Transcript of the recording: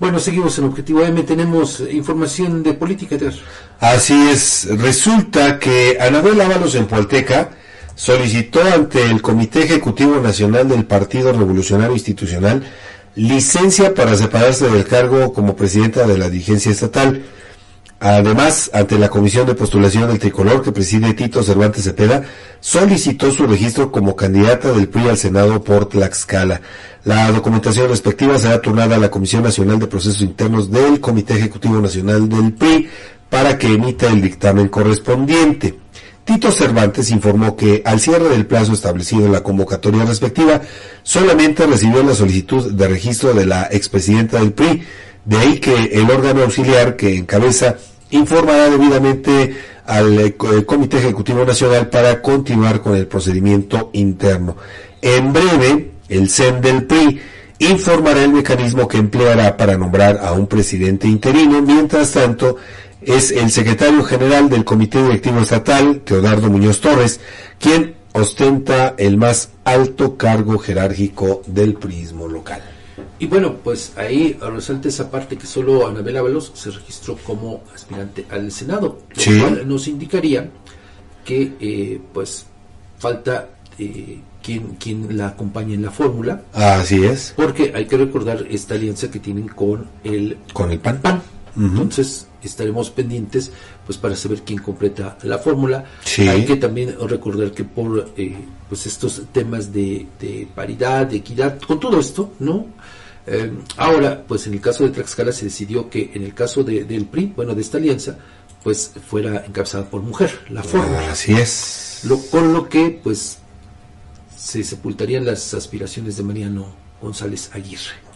Bueno, seguimos en Objetivo M, tenemos información de política. Así es, resulta que Anabel Ábalos en Pualteca solicitó ante el Comité Ejecutivo Nacional del Partido Revolucionario Institucional licencia para separarse del cargo como presidenta de la dirigencia estatal. Además, ante la Comisión de Postulación del Tricolor que preside Tito Cervantes Cepeda, solicitó su registro como candidata del PRI al Senado por Tlaxcala. La documentación respectiva será turnada a la Comisión Nacional de Procesos Internos del Comité Ejecutivo Nacional del PRI para que emita el dictamen correspondiente. Tito Cervantes informó que al cierre del plazo establecido en la convocatoria respectiva, solamente recibió la solicitud de registro de la expresidenta del PRI, de ahí que el órgano auxiliar que encabeza informará debidamente al eh, Comité Ejecutivo Nacional para continuar con el procedimiento interno. En breve, el CEN del PRI informará el mecanismo que empleará para nombrar a un presidente interino. Mientras tanto, es el secretario general del Comité Directivo Estatal, Teodardo Muñoz Torres, quien ostenta el más alto cargo jerárquico del prismo local. Y bueno, pues ahí resalta esa parte que solo Anabel Ábalos se registró como aspirante al Senado, lo cual nos indicaría que eh, pues falta eh, quien, quien la acompañe en la fórmula. Así es. Porque hay que recordar esta alianza que tienen con el, con el PAN. PAN. Entonces estaremos pendientes pues para saber quién completa la fórmula. Hay que también recordar que por eh, pues estos temas de, de paridad, de equidad, con todo esto, ¿no? Eh, ahora, pues en el caso de Tlaxcala se decidió que en el caso de, del PRI, bueno, de esta alianza, pues fuera encabezada por mujer, la fórmula. así es. Lo, con lo que, pues, se sepultarían las aspiraciones de Mariano González Aguirre.